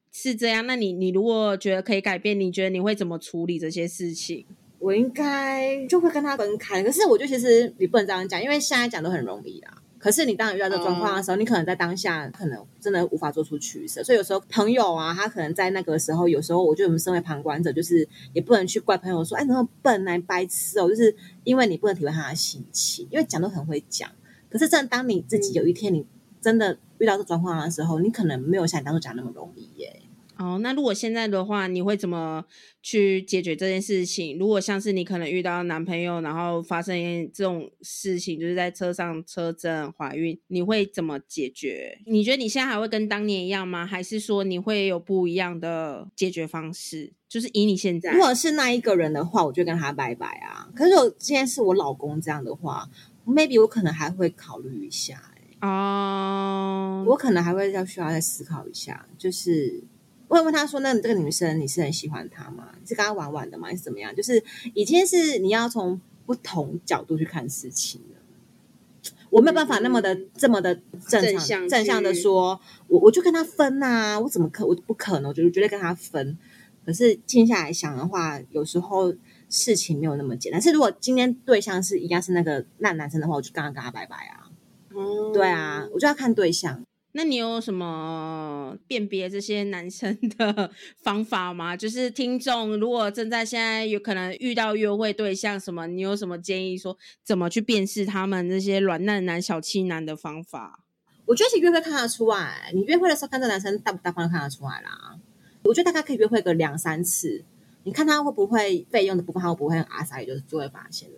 是这样，那你你如果觉得可以改变，你觉得你会怎么处理这些事情？我应该就会跟他分开。可是我觉得其实你不能这样讲，因为现在讲都很容易啦。可是你当你遇到这个状况的时候，你可能在当下可能真的无法做出取舍，所以有时候朋友啊，他可能在那个时候，有时候我觉得我们身为旁观者，就是也不能去怪朋友说，哎，你那么笨啊，你白痴哦，就是因为你不能体会他的心情，因为讲都很会讲。可是真的当你自己有一天你真的遇到这状况的时候，你可能没有像你当初讲那么容易耶。哦，那如果现在的话，你会怎么去解决这件事情？如果像是你可能遇到男朋友，然后发生这种事情，就是在车上车震怀孕，你会怎么解决？你觉得你现在还会跟当年一样吗？还是说你会有不一样的解决方式？就是以你现在如，果是那一个人的话，我就跟他拜拜啊。可是如果今天是我老公这样的话，maybe 我可能还会考虑一下、欸，哦，我可能还会要需要再思考一下，就是。我会问他说：“那你这个女生，你是很喜欢她吗？你是跟她玩玩的吗？还是怎么样？就是已经是你要从不同角度去看事情了。我没有办法那么的、这么的正常正向正向的说，我我就跟他分呐、我怎么可我不可能？我就绝对跟他分。可是静下来想的话，有时候事情没有那么简单。但是如果今天对象是一样是那个烂男生的话，我就刚刚跟他拜拜啊。哦对啊，我就要看对象。那你有什么辨别这些男生的方法吗？就是听众如果正在现在有可能遇到约会对象什么，你有什么建议说怎么去辨识他们这些软烂男、小气男的方法？我觉得其实约会看得出来，你约会的时候看这男生大不大方，看得出来啦。我觉得大概可以约会个两三次，你看他会不会费用的部分，他会不会很阿傻，也就是就会发现了。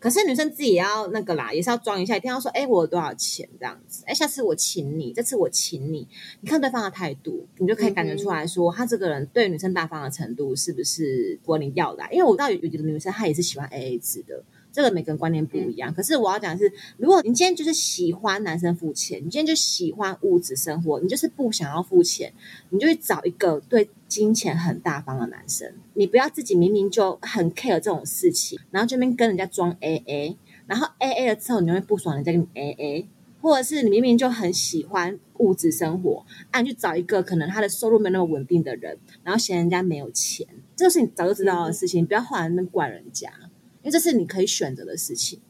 可是女生自己也要那个啦，也是要装一下，一定要说，哎、我有多少钱这样子，哎、下次我请你，这次我请你，你看对方的态度，你就可以感觉出来说，他这个人对女生大方的程度是不是符合你要的啊、因为我知道有有的女生她也是喜欢 A A 制的，这个每个人观念不一样。可是我要讲的是，如果你今天就是喜欢男生付钱，你今天就喜欢物质生活，你就是不想要付钱，你就去找一个对金钱很大方的男生。你不要自己明明就很 care 这种事情，然后这边跟人家装 A A，然后 A A 了之后你会不爽，人家跟你 A A。或者是你明明就很喜欢物质生活，啊，你去找一个可能他的收入没那么稳定的人，然后嫌人家没有钱，这个是你早就知道的事情，不要后来那边怪人家，因为这是你可以选择的事情。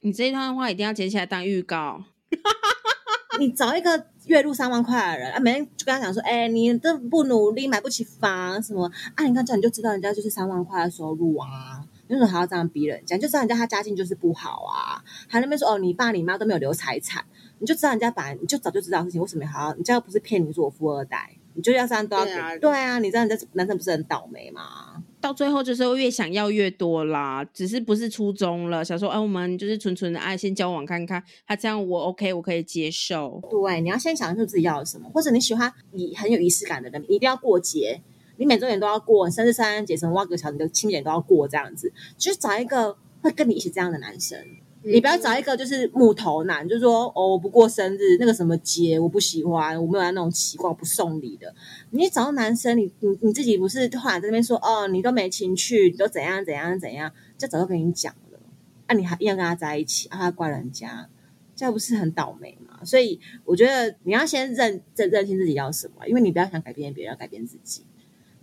你这一段话一定要截起来当预告。你找一个月入三万块的人啊，每天就跟他讲说，哎、你这不努力买不起房什么啊？你看这样你就知道人家就是三万块的收入啊。你为什么还要这样逼人家？就知道人家他家境就是不好啊，还那边说哦，你爸你妈都没有留财产，你就知道人家本来你就早就知道事情，为什么还要？你这样不是骗你说我富二代，你就要这样都要给对啊对啊，你知道人家男生不是很倒霉吗？到最后就是越想要越多啦，只是不是初衷了，想说，哎、我们就是纯纯的爱，先交往看看，他这样我 OK，我可以接受。对，你要先想清楚自己要什么，或者你喜欢你很有仪式感的人，你一定要过节，你每周年都要过，你生日、圣诞节、什么挖个小，你的庆典都要过，这样子，就是找一个会跟你一起这样的男生。你不要找一个就是木头男，就是说哦，我不过生日，那个什么节我不喜欢，我没有那种奇怪，我不送礼的。你找到男生，你你你自己不是突然在那边说哦，你都没情趣，你都怎样怎样怎样，就早就跟你讲了，啊，你还硬要跟他在一起，啊，他怪人家，这样不是很倒霉吗？所以我觉得你要先认认认清自己要什么，因为你不要想改变别人，要改变自己，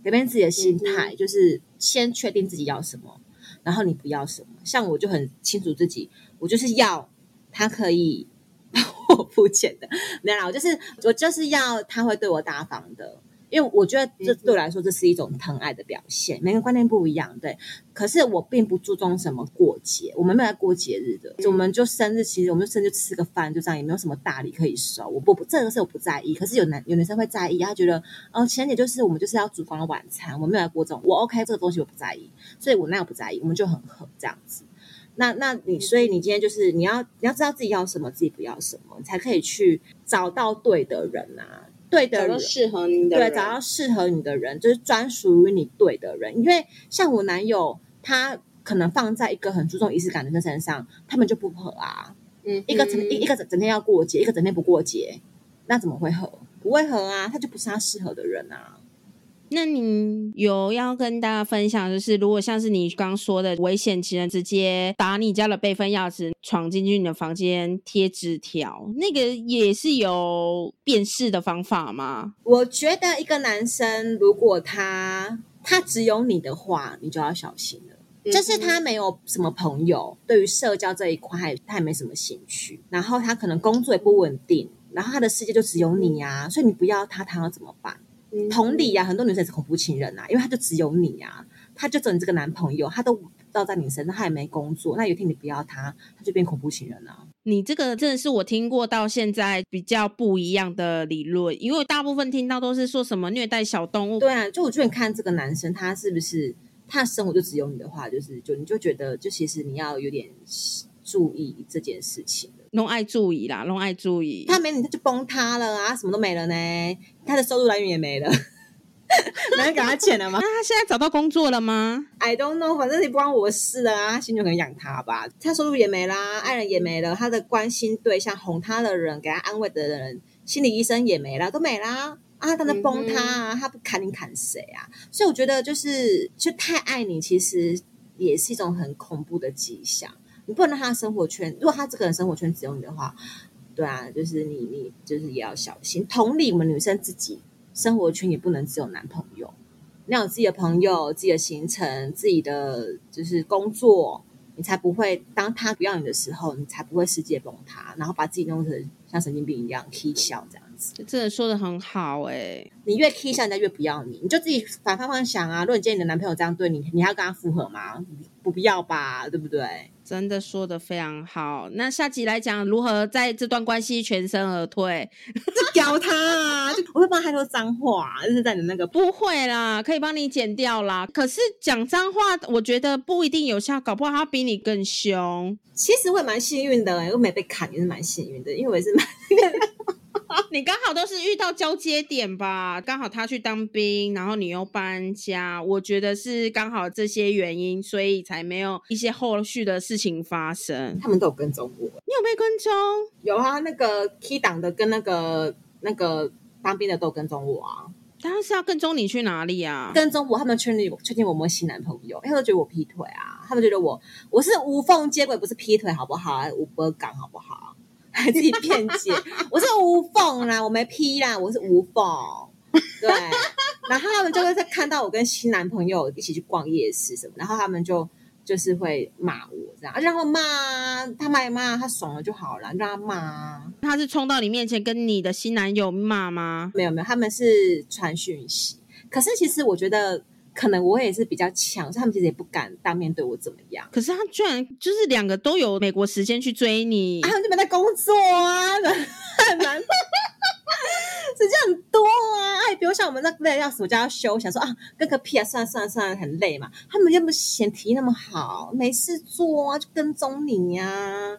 改变自己的心态，就是先确定自己要什么，然后你不要什么。像我就很清楚自己，我就是要他可以帮我付钱的，没有啦，我就是我就是要他会对我大方的。因为我觉得这对我来说，这是一种疼爱的表现。每个人观念不一样，对。可是我并不注重什么过节，我们没有在过节日的，我们就生日，其实我们就生日就吃个饭，就这样，也没有什么大礼可以收。我不不，这个是我不在意。可是有男有女生会在意，他觉得，哦，情人节就是我们就是要烛光晚餐，我们没有来过这种，我 OK 这个东西我不在意，所以我那样不在意，我们就很合这样子。那那你所以你今天就是你要你要知道自己要什么，自己不要什么，你才可以去找到对的人啊，对的人。适合你的对，找到适合你的人，就是专属于你对的人。因为像我男友，他可能放在一个很注重仪式感的人身上，他们就不合啊。嗯一个整一一个整整天要过节，一个整天不过节，那怎么会合？不会合啊，他就不是他适合的人啊。那你有要跟大家分享，就是如果像是你刚说的危险情人直接打你家的备份钥匙，闯进去你的房间贴纸条，那个也是有辨识的方法吗？我觉得一个男生如果他他只有你的话，你就要小心了。就是他没有什么朋友，对于社交这一块他也他也没什么兴趣，然后他可能工作也不稳定，然后他的世界就只有你啊，所以你不要他，他要怎么办？嗯。同理呀、很多女生也是恐怖情人啊，因为他就只有你啊，他就只有你这个男朋友，他都绕在你身上，他也没工作，那有一天你不要他，他就变恐怖情人啊。你这个真的是我听过到现在比较不一样的理论，因为大部分听到都是说什么虐待小动物，对啊，就我觉得你看这个男生，他是不是他的生活就只有你的话，就是就你就觉得，就其实你要有点注意这件事情了。弄爱注意啦，弄爱注意。他没你，他就崩塌了啊，什么都没了呢，他的收入来源也没了，没人给他钱了吗那他现在找到工作了吗？？I don't know，反正也不关我事了啊，他心里可能养他吧，他收入也没啦，爱人也没了，他的关心对象、哄他的人、给他安慰的人、心理医生也没了，都没啦。啊，他在崩塌啊，他不砍你砍谁啊？所以我觉得就是就太爱你，其实也是一种很恐怖的迹象。你不能让他的生活圈，如果他这个人生活圈只有你的话，对啊，就是你你就是也要小心。同理，我们女生自己生活圈也不能只有男朋友，你要有自己的朋友、自己的行程、自己的就是工作，你才不会当他不要你的时候，你才不会世界崩塌，然后把自己弄成像神经病一样 k 笑这样子。真的说的很好哎、你越 k 笑，人家越不要你，你就自己反方向想啊。如果你今天你的男朋友这样对你，你还要跟他复合吗？不必要吧，对不对？真的说的非常好。那下集来讲如何在这段关系全身而退？就屌他啊！就我会帮他说脏话，就是在你那个不会啦，可以帮你剪掉啦。可是讲脏话，我觉得不一定有效，搞不好他比你更凶。其实我也蛮幸运的，我没被砍也是蛮幸运的，因为我也是蛮 你刚好都是遇到交接点吧？刚好他去当兵，然后你又搬家，我觉得是刚好这些原因，所以才没有一些后续的事情发生。他们都有跟踪我。你有被跟踪？有啊，那个 K 党的跟那个那个当兵的都有跟踪我啊，当然是要跟踪你去哪里啊？跟踪我，他们确定确定我有没新男朋友，因为他们觉得我劈腿啊，他们觉得我我是无缝接轨，不是劈腿，好不好？无波港，好不好？还 自己辩解，我是无缝啦，我没 P 啦，我是无缝。对，然后他们就会在看到我跟新男朋友一起去逛夜市什么，然后他们就就是会骂我这样，啊让他骂，他骂一骂，他爽了就好了，让他骂啊。他是冲到你面前跟你的新男友骂吗？没有没有，他们是传讯息。可是其实我觉得，可能我也是比较强，所以他们其实也不敢当面对我怎么样。可是他居然就是两个都有美国时间去追你啊，他们就没在工作啊，很难。时间很多啊，哎，比如像我们那累要暑假要休，想说啊，跟个屁啊，算了算了算了，很累嘛。他们又不嫌题那么好，没事做啊，就跟踪你呀、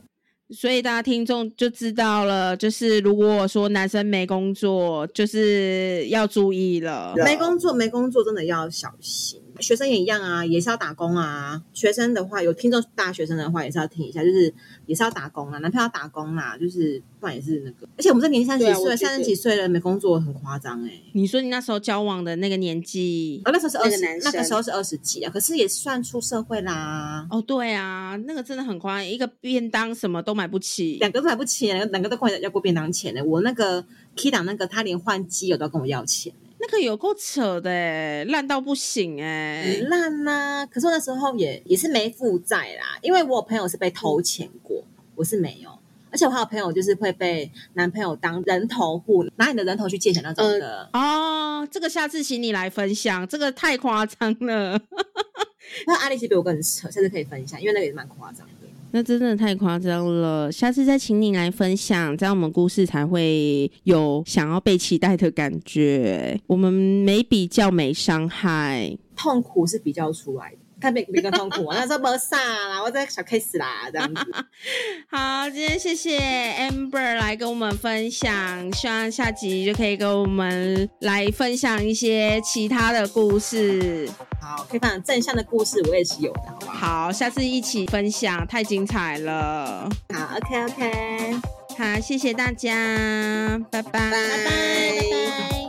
所以大家听众就知道了，就是如果说男生没工作，就是要注意了。没工作，没工作真的要小心。学生也一样啊，也是要打工啊。学生的话，有听众大学生的话，也是要听一下，就是也是要打工啊，男朋友要打工啦，就是不然也是那个。而且我们这年纪三十几岁，三十几岁了没工作，很夸张哎。你说你那时候交往的那个年纪，哦，那时候是二十那个时候是二十几啊，可是也算出社会啦。哦，对啊，那个真的很夸张，一个便当什么都买不起。两个都买不起，两个两个都跟我要过便当钱呢。我那个 K 档那个，他连换机油都要跟我要钱，那个有够扯的欸，烂到不行哎、很烂呐、可是我那时候也也是没负债啦，因为我有朋友是被偷钱过，我是没有。而且我还有朋友就是会被男朋友当人头户，拿你的人头去借钱那种的。哦，这个下次请你来分享，这个太夸张了，那阿丽其实比我更扯，下次可以分享，因为那个也蛮夸张的。那真的太夸张了。下次再请你来分享，这样我们故事才会有想要被期待的感觉。我们没比较，没伤害。痛苦是比较出来的，看别别个痛苦啊，那时候没啥啦，我这小 case 啦，这样子。好，今天谢谢 Amber 来跟我们分享，希望下集就可以跟我们来分享一些其他的故事。好，可以分享正向的故事，我也是有的，好不好？好，下次一起分享，太精彩了。好，OK OK，好，谢谢大家，拜拜，拜拜拜拜。